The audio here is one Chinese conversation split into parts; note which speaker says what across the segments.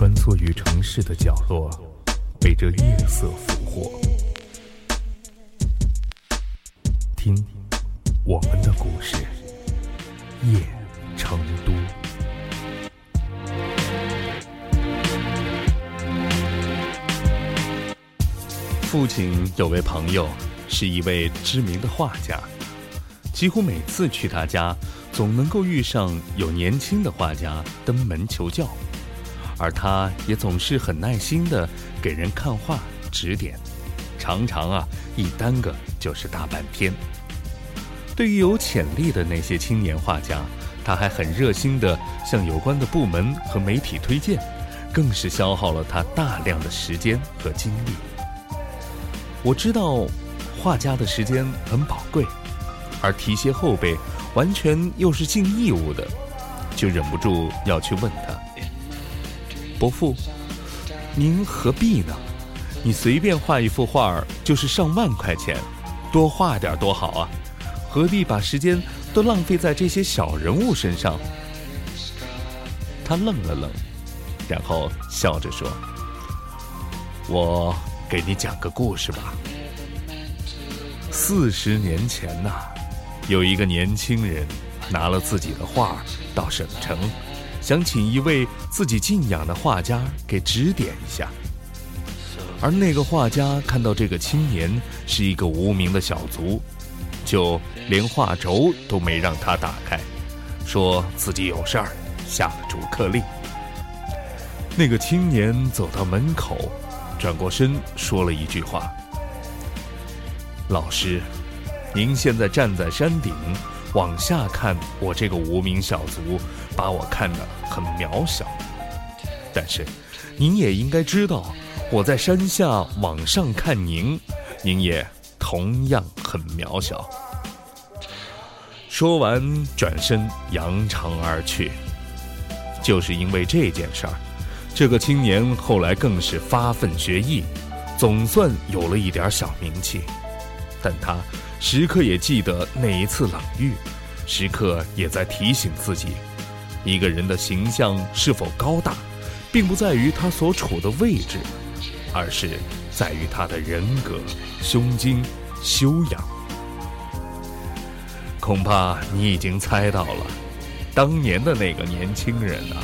Speaker 1: 穿梭于城市的角落，被这夜色俘获。听，我们的故事，夜成都。父亲有位朋友，是一位知名的画家，几乎每次去他家，总能够遇上有年轻的画家登门求教。而他也总是很耐心的给人看画指点，常常啊一耽搁就是大半天。对于有潜力的那些青年画家，他还很热心的向有关的部门和媒体推荐，更是消耗了他大量的时间和精力。我知道，画家的时间很宝贵，而提携后辈完全又是尽义务的，就忍不住要去问他。伯父，您何必呢？你随便画一幅画儿就是上万块钱，多画点多好啊！何必把时间都浪费在这些小人物身上？他愣了愣，然后笑着说：“我给你讲个故事吧。四十年前呐，有一个年轻人拿了自己的画到省城。”想请一位自己敬仰的画家给指点一下，而那个画家看到这个青年是一个无名的小卒，就连画轴都没让他打开，说自己有事儿，下了逐客令。那个青年走到门口，转过身说了一句话：“老师，您现在站在山顶。”往下看，我这个无名小卒，把我看得很渺小。但是，您也应该知道，我在山下往上看您，您也同样很渺小。说完，转身扬长而去。就是因为这件事儿，这个青年后来更是发奋学艺，总算有了一点小名气。但他。时刻也记得那一次冷遇，时刻也在提醒自己：一个人的形象是否高大，并不在于他所处的位置，而是在于他的人格、胸襟、修养。恐怕你已经猜到了，当年的那个年轻人啊，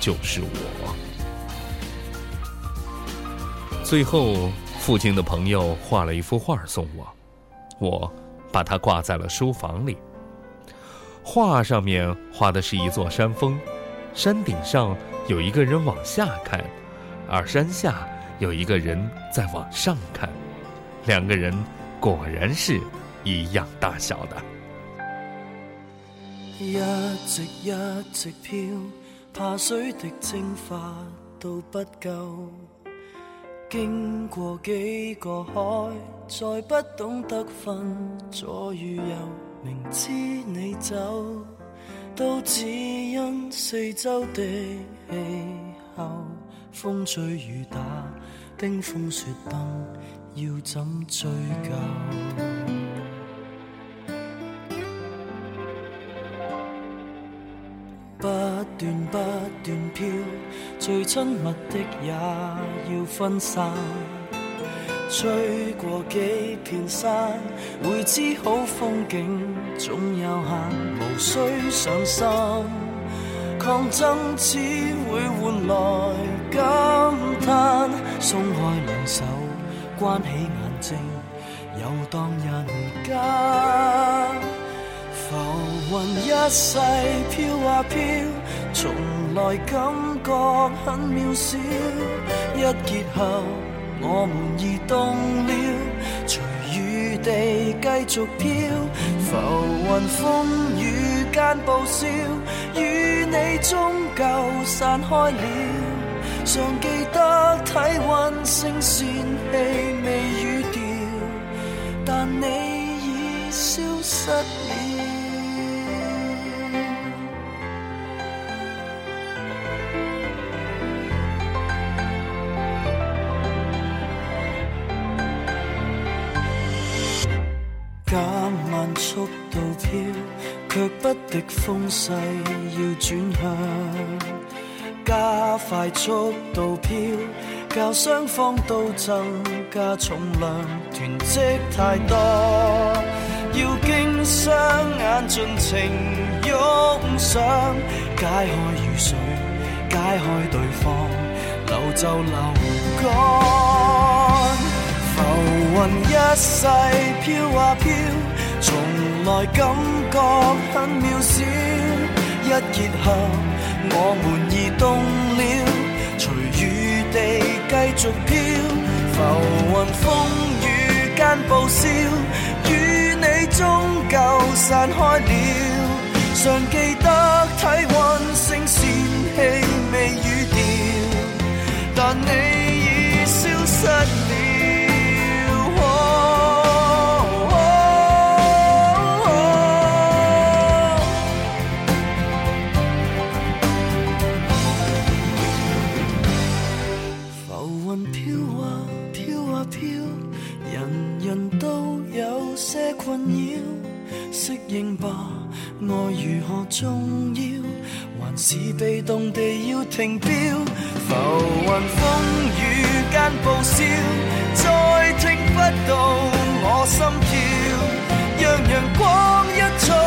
Speaker 1: 就是我。最后，父亲的朋友画了一幅画送我。我把它挂在了书房里。画上面画的是一座山峰，山顶上有一个人往下看，而山下有一个人在往上看，两个人果然是一样大小的。
Speaker 2: 一直一直飘，怕水滴蒸发都不够。经过几个海，再不懂得分左与右。明知你走，都只因四周的气候，风吹雨打，冰封雪崩，要怎追究？不断不断飘，最亲密的也要分散。吹过几片山，会知好风景总有限，无需上心。抗争只会换来感叹。松开两手，关起眼睛，游荡人间。浮云一世飘啊飘，从来感觉很渺小。一结合，我们移动了，随雨地继续飘。浮云风雨间报销，与你终究散开了。尚记得体温升仙气未语调，但你已消失了。飘，却不敌风势要转向。加快速度飘，教双方都增加重量，囤积太多，要經雙眼盡情拥上，解開雨水，解開對方，流就流乾，浮雲一世飄啊飄，从来感觉很渺小，一结合我们已动了，随雨地继续飘，浮云风雨间报笑，与你终究散开了，尚记得体温、声线、气味、语调，但你已消失。应吧，爱如何重要，还是被动地要停标？浮云风雨间报销，再听不到我心跳，让阳光一。